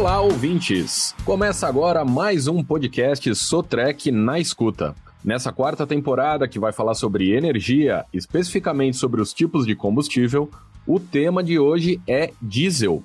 Olá, ouvintes! Começa agora mais um podcast Sotrec na escuta. Nessa quarta temporada, que vai falar sobre energia, especificamente sobre os tipos de combustível, o tema de hoje é diesel.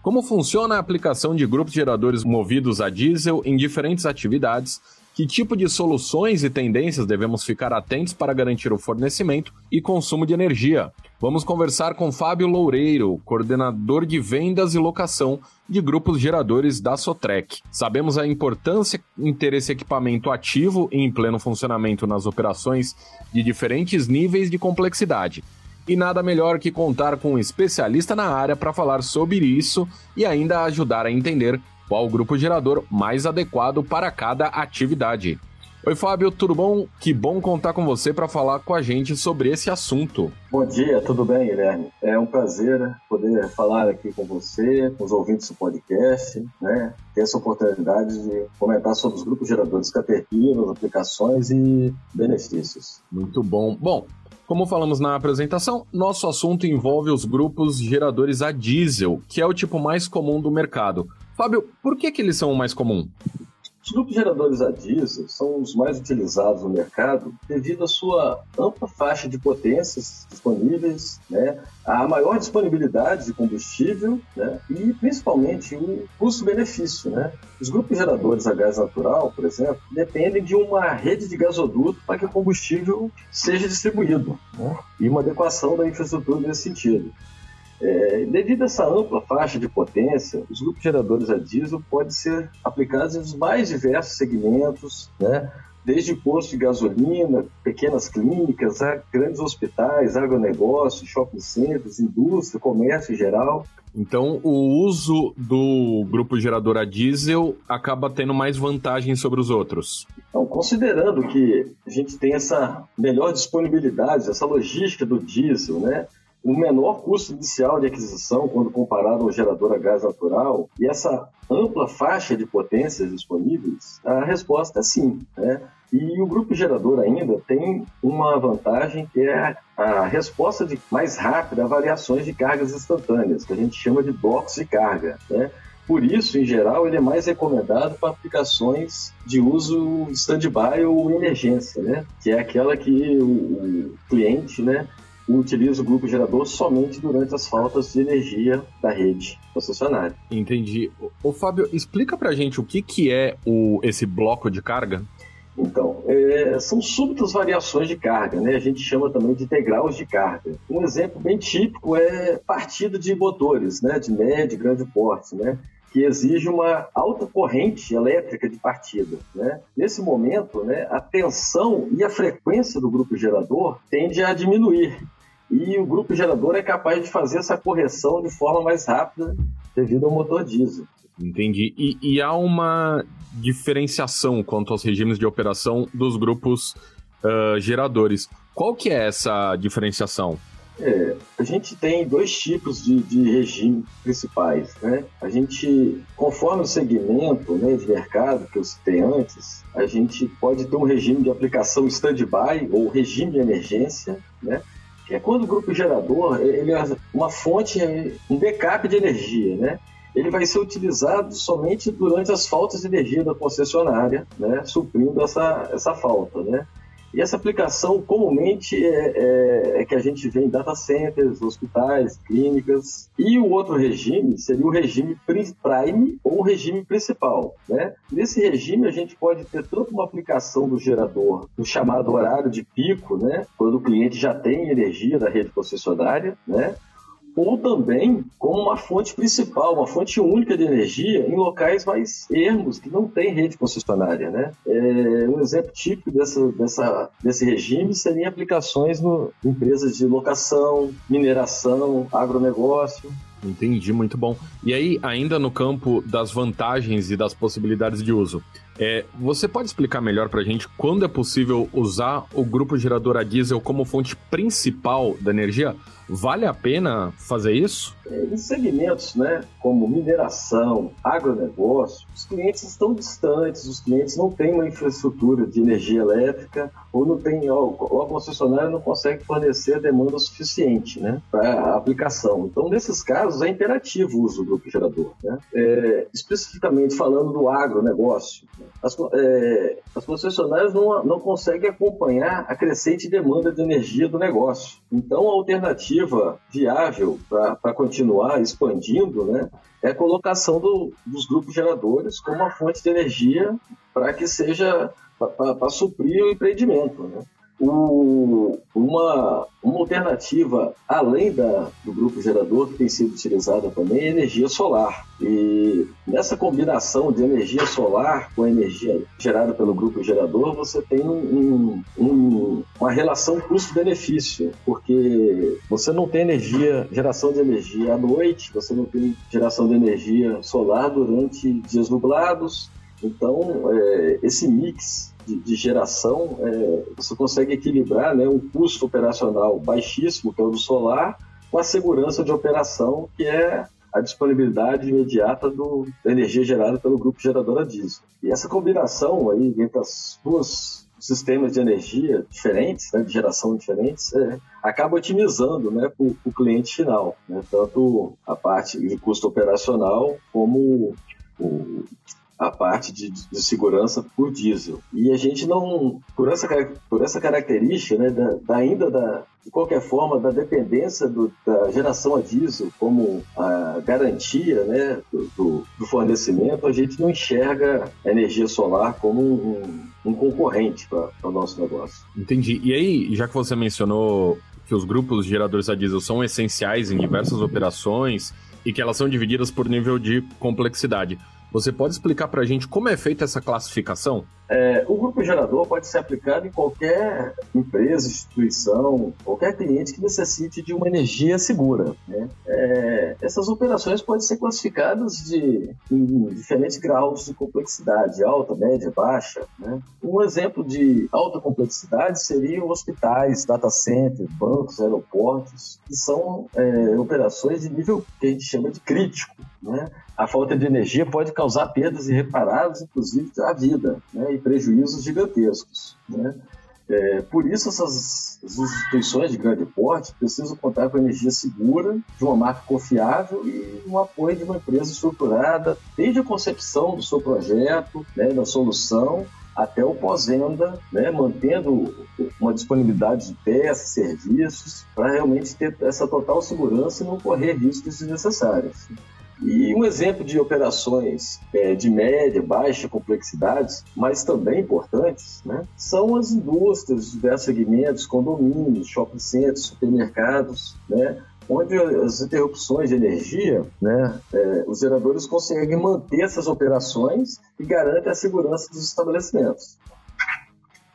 Como funciona a aplicação de grupos geradores movidos a diesel em diferentes atividades que tipo de soluções e tendências devemos ficar atentos para garantir o fornecimento e consumo de energia? Vamos conversar com Fábio Loureiro, coordenador de vendas e locação de grupos geradores da Sotrec. Sabemos a importância em ter esse equipamento ativo e em pleno funcionamento nas operações de diferentes níveis de complexidade. E nada melhor que contar com um especialista na área para falar sobre isso e ainda ajudar a entender qual o grupo gerador mais adequado para cada atividade. Oi, Fábio, tudo bom? Que bom contar com você para falar com a gente sobre esse assunto. Bom dia, tudo bem, Guilherme? É um prazer né, poder falar aqui com você, com os ouvintes do podcast, né? Ter essa oportunidade de comentar sobre os grupos geradores Caterpillar, aplicações e benefícios. Muito bom. Bom, como falamos na apresentação, nosso assunto envolve os grupos geradores a diesel, que é o tipo mais comum do mercado. Fábio, por que, que eles são o mais comum? Os grupos geradores a diesel são os mais utilizados no mercado devido à sua ampla faixa de potências disponíveis, né, a maior disponibilidade de combustível né, e principalmente o custo-benefício. Né. Os grupos geradores a gás natural, por exemplo, dependem de uma rede de gasoduto para que o combustível seja distribuído né, e uma adequação da infraestrutura nesse sentido. É, devido a essa ampla faixa de potência, os grupos geradores a diesel podem ser aplicados em mais diversos segmentos, né? desde postos de gasolina, pequenas clínicas, grandes hospitais, agronegócio, shopping centers, indústria, comércio em geral. Então, o uso do grupo gerador a diesel acaba tendo mais vantagem sobre os outros. Então, considerando que a gente tem essa melhor disponibilidade, essa logística do diesel, né? O menor custo inicial de aquisição quando comparado ao gerador a gás natural e essa ampla faixa de potências disponíveis, a resposta é sim. Né? E o grupo gerador ainda tem uma vantagem que é a resposta de mais rápida a variações de cargas instantâneas, que a gente chama de blocos de carga. Né? Por isso, em geral, ele é mais recomendado para aplicações de uso stand-by ou emergência, né? que é aquela que o, o cliente né, utiliza o grupo gerador somente durante as faltas de energia da rede concessionária. Entendi. O Fábio, explica pra gente o que, que é o, esse bloco de carga? Então, é, são súbitas variações de carga, né? A gente chama também de degraus de carga. Um exemplo bem típico é partida de motores, né? De médio e grande porte, né? que exige uma alta corrente elétrica de partida. Né? Nesse momento, né, a tensão e a frequência do grupo gerador tende a diminuir e o grupo gerador é capaz de fazer essa correção de forma mais rápida devido ao motor diesel. Entendi. E, e há uma diferenciação quanto aos regimes de operação dos grupos uh, geradores. Qual que é essa diferenciação? É, a gente tem dois tipos de, de regime principais, né? A gente, conforme o segmento né, de mercado que eu citei antes, a gente pode ter um regime de aplicação stand-by ou regime de emergência, né? Que é quando o grupo gerador ele é uma fonte, um backup de energia, né? Ele vai ser utilizado somente durante as faltas de energia da concessionária, né? Suprindo essa, essa falta, né? E essa aplicação comumente é, é, é, que a gente vê em data centers, hospitais, clínicas. E o outro regime seria o regime prime ou o regime principal. Né? Nesse regime, a gente pode ter tanto uma aplicação do gerador no chamado horário de pico, né? quando o cliente já tem energia da rede concessionária, né? Ou também como uma fonte principal, uma fonte única de energia em locais mais ermos, que não tem rede concessionária. Né? É, um exemplo típico dessa, dessa, desse regime seria aplicações no empresas de locação, mineração, agronegócio. Entendi, muito bom. E aí, ainda no campo das vantagens e das possibilidades de uso, É, você pode explicar melhor para a gente quando é possível usar o grupo gerador a diesel como fonte principal da energia? Vale a pena fazer isso? É, em segmentos né, como mineração, agronegócio, os clientes estão distantes, os clientes não têm uma infraestrutura de energia elétrica ou não tem, ou, a concessionária não consegue fornecer a demanda suficiente né, para a aplicação. Então, nesses casos, é imperativo o uso do grupo gerador. Né? É, especificamente falando do agronegócio, as, é, as concessionárias não, não conseguem acompanhar a crescente demanda de energia do negócio. Então, a alternativa viável para continuar expandindo né, é a colocação do, dos grupos geradores como uma fonte de energia para que seja para suprir o empreendimento. Né? Uma, uma alternativa, além da, do grupo gerador, que tem sido utilizada também, é energia solar. E nessa combinação de energia solar com a energia gerada pelo grupo gerador, você tem um, um, uma relação custo-benefício, porque você não tem energia, geração de energia à noite, você não tem geração de energia solar durante dias nublados. Então, é, esse mix de, de geração, é, você consegue equilibrar né, um custo operacional baixíssimo, que é o do solar, com a segurança de operação, que é a disponibilidade imediata do, da energia gerada pelo grupo gerador a diesel. E essa combinação aí entre as duas sistemas de energia diferentes, né, de geração diferentes, é, acaba otimizando né, para o cliente final, né, tanto a parte de custo operacional como o, a parte de, de, segurança por diesel. E a gente não, por essa, por essa característica, né, da, da ainda da, de qualquer forma, da dependência do, da geração a diesel como a garantia né, do, do, fornecimento, a gente não enxerga a energia solar como um, um concorrente para o nosso negócio. Entendi. E aí, já que você mencionou que os grupos de geradores a diesel são essenciais em diversas operações e que elas são divididas por nível de complexidade. Você pode explicar para a gente como é feita essa classificação? É, o grupo gerador pode ser aplicado em qualquer empresa, instituição, qualquer cliente que necessite de uma energia segura. Né? É, essas operações podem ser classificadas de, em diferentes graus de complexidade, alta, média, baixa. Né? Um exemplo de alta complexidade seriam hospitais, data centers, bancos, aeroportos, que são é, operações de nível que a gente chama de crítico. Né? A falta de energia pode causar perdas irreparáveis, inclusive à vida. Né? E prejuízos gigantescos. Né? É, por isso, essas instituições de grande porte precisam contar com energia segura, de uma marca confiável e um apoio de uma empresa estruturada, desde a concepção do seu projeto, né, da solução, até o pós-venda, né, mantendo uma disponibilidade de peças, serviços, para realmente ter essa total segurança e não correr riscos desnecessários. E um exemplo de operações é, de média, baixa complexidade, mas também importantes, né, são as indústrias diversos segmentos, condomínios, shopping centers, supermercados, né, onde as interrupções de energia, né, é, os geradores conseguem manter essas operações e garantem a segurança dos estabelecimentos.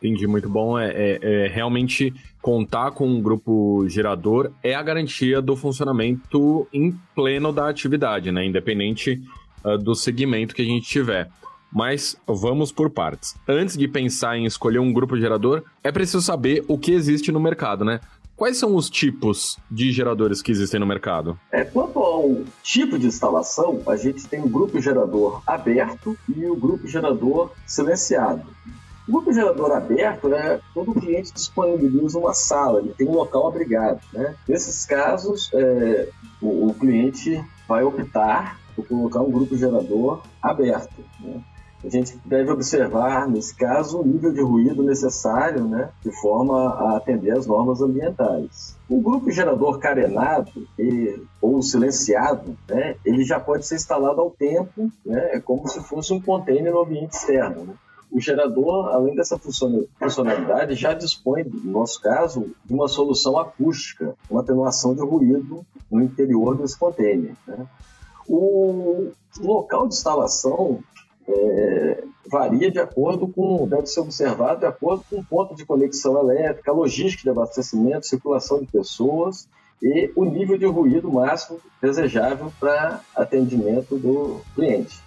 Entendi, muito bom. É, é, é, realmente contar com um grupo gerador é a garantia do funcionamento em pleno da atividade, né? Independente uh, do segmento que a gente tiver. Mas vamos por partes. Antes de pensar em escolher um grupo gerador, é preciso saber o que existe no mercado, né? Quais são os tipos de geradores que existem no mercado? É, quanto ao tipo de instalação, a gente tem o grupo gerador aberto e o grupo gerador silenciado. O grupo gerador aberto, né, todo cliente disponibiliza uma sala, ele tem um local abrigado. Né? Nesses casos, é, o, o, cliente vai optar por colocar um grupo gerador aberto. Né? A gente deve observar, nesse caso, o nível de ruído necessário, né, de forma a atender às normas ambientais. O grupo gerador carenado e, ou silenciado, né, ele já pode ser instalado ao tempo, né, é como se fosse um container no ambiente externo. Né? O gerador, além dessa funcionalidade, já dispõe, no nosso caso, de uma solução acústica, uma atenuação de ruído no interior desse container. Né? O local de instalação é, varia de acordo com, deve ser observado de acordo com o ponto de conexão elétrica, logística de abastecimento, circulação de pessoas e o nível de ruído máximo desejável para atendimento do cliente.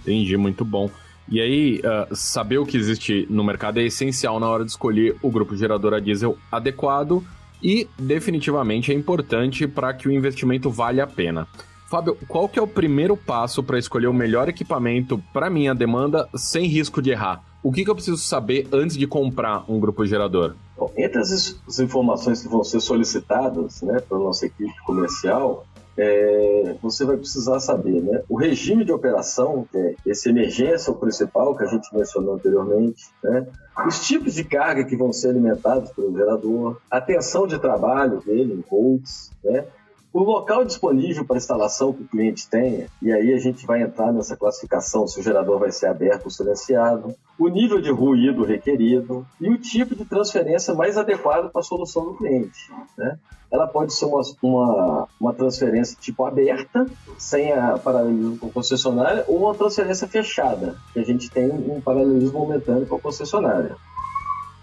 Entendi, muito bom. E aí, uh, saber o que existe no mercado é essencial na hora de escolher o grupo gerador a diesel adequado e definitivamente é importante para que o investimento valha a pena. Fábio, qual que é o primeiro passo para escolher o melhor equipamento para minha demanda sem risco de errar? O que, que eu preciso saber antes de comprar um grupo gerador? Bom, entre as, as, informações que vão ser solicitadas né, pela nossa equipe comercial, é, você vai precisar saber né, o regime de operação, que é esse emergência, o principal que a gente mencionou anteriormente, né, os tipos de carga que vão ser alimentados pelo gerador, a tensão de trabalho dele em volts, né, o local disponível para instalação que o cliente tenha, e aí a gente vai entrar nessa classificação se o gerador vai ser aberto ou silenciado, o nível de ruído requerido e o tipo de transferência mais adequado para a solução do cliente. Né? Ela pode ser uma, uma, uma transferência tipo aberta, sem a paralelismo com a concessionária, ou uma transferência fechada, que a gente tem um paralelismo momentâneo com a concessionária.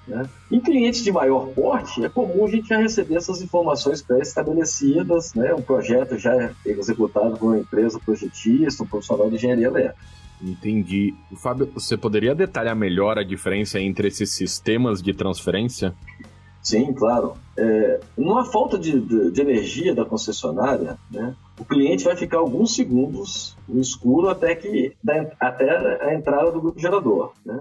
Né? Em clientes de maior porte, é comum a gente já receber essas informações pré-estabelecidas, né? um projeto já é executado por uma empresa projetista, um profissional de engenharia elétrica. Entendi. Fábio, você poderia detalhar melhor a diferença entre esses sistemas de transferência? Sim, claro. É, numa falta de, de, de, energia da concessionária, né, o cliente vai ficar alguns segundos no escuro até, que, até a entrada do grupo gerador. Né?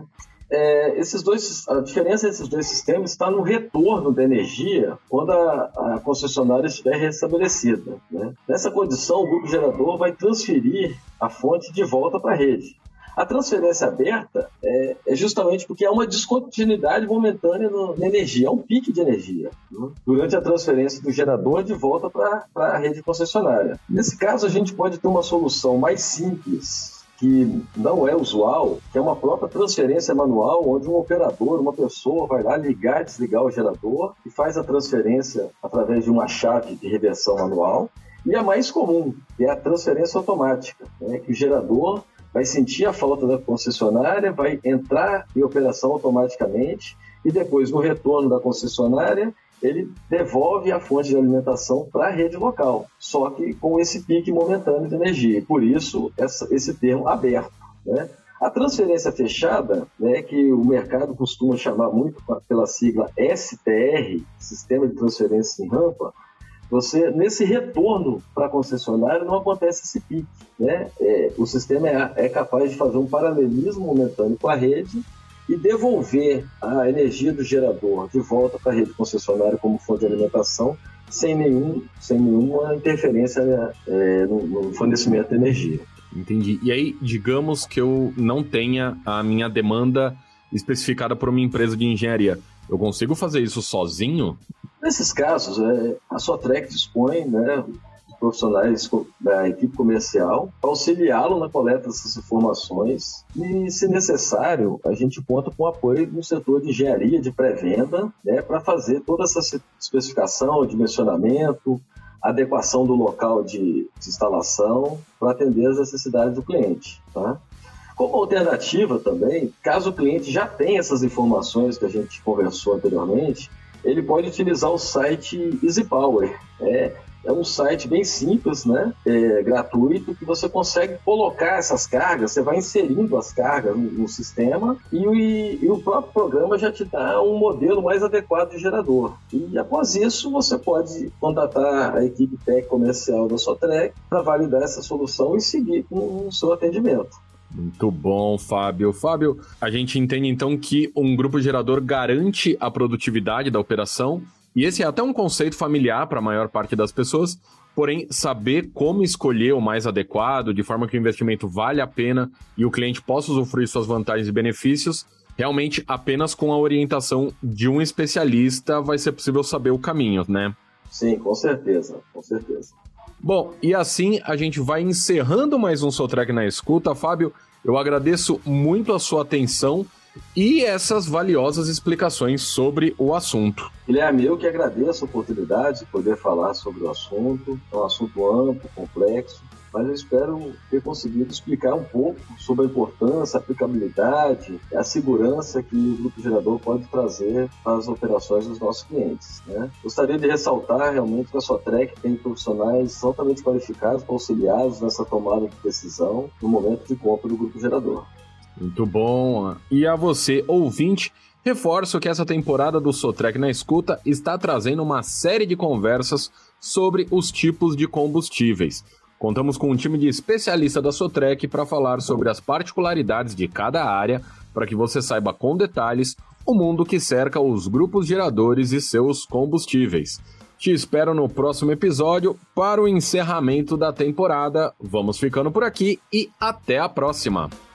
É, esses dois, a diferença desses dois sistemas está no retorno da energia quando a, a concessionária estiver restabelecida. Né? Nessa condição, o grupo gerador vai transferir a fonte de volta para a rede. A transferência aberta é, é, justamente porque há uma descontinuidade momentânea no, na energia, há um pique de energia né? durante a transferência do gerador de volta para a rede concessionária. Nesse caso, a gente pode ter uma solução mais simples que não é usual, que é uma própria transferência manual, onde um operador, uma pessoa vai lá ligar e desligar o gerador e faz a transferência através de uma chave de reversão manual. E a mais comum, que é a transferência automática, né, que o gerador vai sentir a falta da concessionária, vai entrar em operação automaticamente e depois, no retorno da concessionária, ele devolve a fonte de alimentação para a rede local, só que com esse pique momentâneo de energia. Por isso, essa, esse termo aberto. Né? A transferência fechada, né, que o mercado costuma chamar muito pela sigla STR, Sistema de Transferência em Rampa, você nesse retorno para a concessionária não acontece esse pique. Né? É, o sistema é, é capaz de fazer um paralelismo momentâneo com a rede e devolver a energia do gerador de volta para a rede concessionária como fonte de alimentação sem, nenhum, sem nenhuma interferência é, no, no fornecimento de energia. Entendi. E aí, digamos que eu não tenha a minha demanda especificada por uma empresa de engenharia. Eu consigo fazer isso sozinho? Nesses casos, é, a Sotrec dispõe né, profissionais da equipe comercial auxiliá-lo na coleta dessas informações e, se necessário, a gente conta com o apoio do setor de engenharia de pré-venda né, para fazer toda essa especificação, dimensionamento, adequação do local de, de instalação para atender as necessidades do cliente. Tá? Como alternativa também, caso o cliente já tenha essas informações que a gente conversou anteriormente, ele pode utilizar o site EasyPower. É, é um site bem simples, né? É gratuito, que você consegue colocar essas cargas, você vai inserindo as cargas no, no sistema e, e, e, o próprio programa já te dá um modelo mais adequado de gerador. E após isso, você pode contatar a equipe técnica comercial da Sotrec para validar essa solução e seguir com o seu atendimento. Muito bom, Fábio. Fábio, a gente entende então que um grupo gerador garante a produtividade da operação e esse é até um conceito familiar para a maior parte das pessoas, porém, saber como escolher o mais adequado, de forma que o investimento vale a pena e o cliente possa usufruir suas vantagens e benefícios, realmente apenas com a orientação de um especialista vai ser possível saber o caminho, né? Sim, com certeza, com certeza. Bom, e assim a gente vai encerrando mais um Sotrec na escuta. Fábio, eu agradeço muito a sua atenção e essas valiosas explicações sobre o assunto. Guilherme, eu que agradeço a oportunidade de poder falar sobre o assunto. É um assunto amplo, complexo, mas eu espero ter conseguido explicar um pouco sobre a importância, a aplicabilidade, a segurança que o grupo gerador pode trazer para as operações dos nossos clientes. Né? Gostaria de ressaltar realmente que a Sotrec tem profissionais altamente qualificados para nessa tomada de decisão no momento de compra do grupo gerador. Muito bom. E a você, ouvinte, reforço que essa temporada do Sotrec na Escuta está trazendo uma série de conversas sobre os tipos de combustíveis. Contamos com um time de especialistas da Sotrec para falar sobre as particularidades de cada área, para que você saiba com detalhes o mundo que cerca os grupos geradores e seus combustíveis. Te espero no próximo episódio para o encerramento da temporada. Vamos ficando por aqui e até a próxima!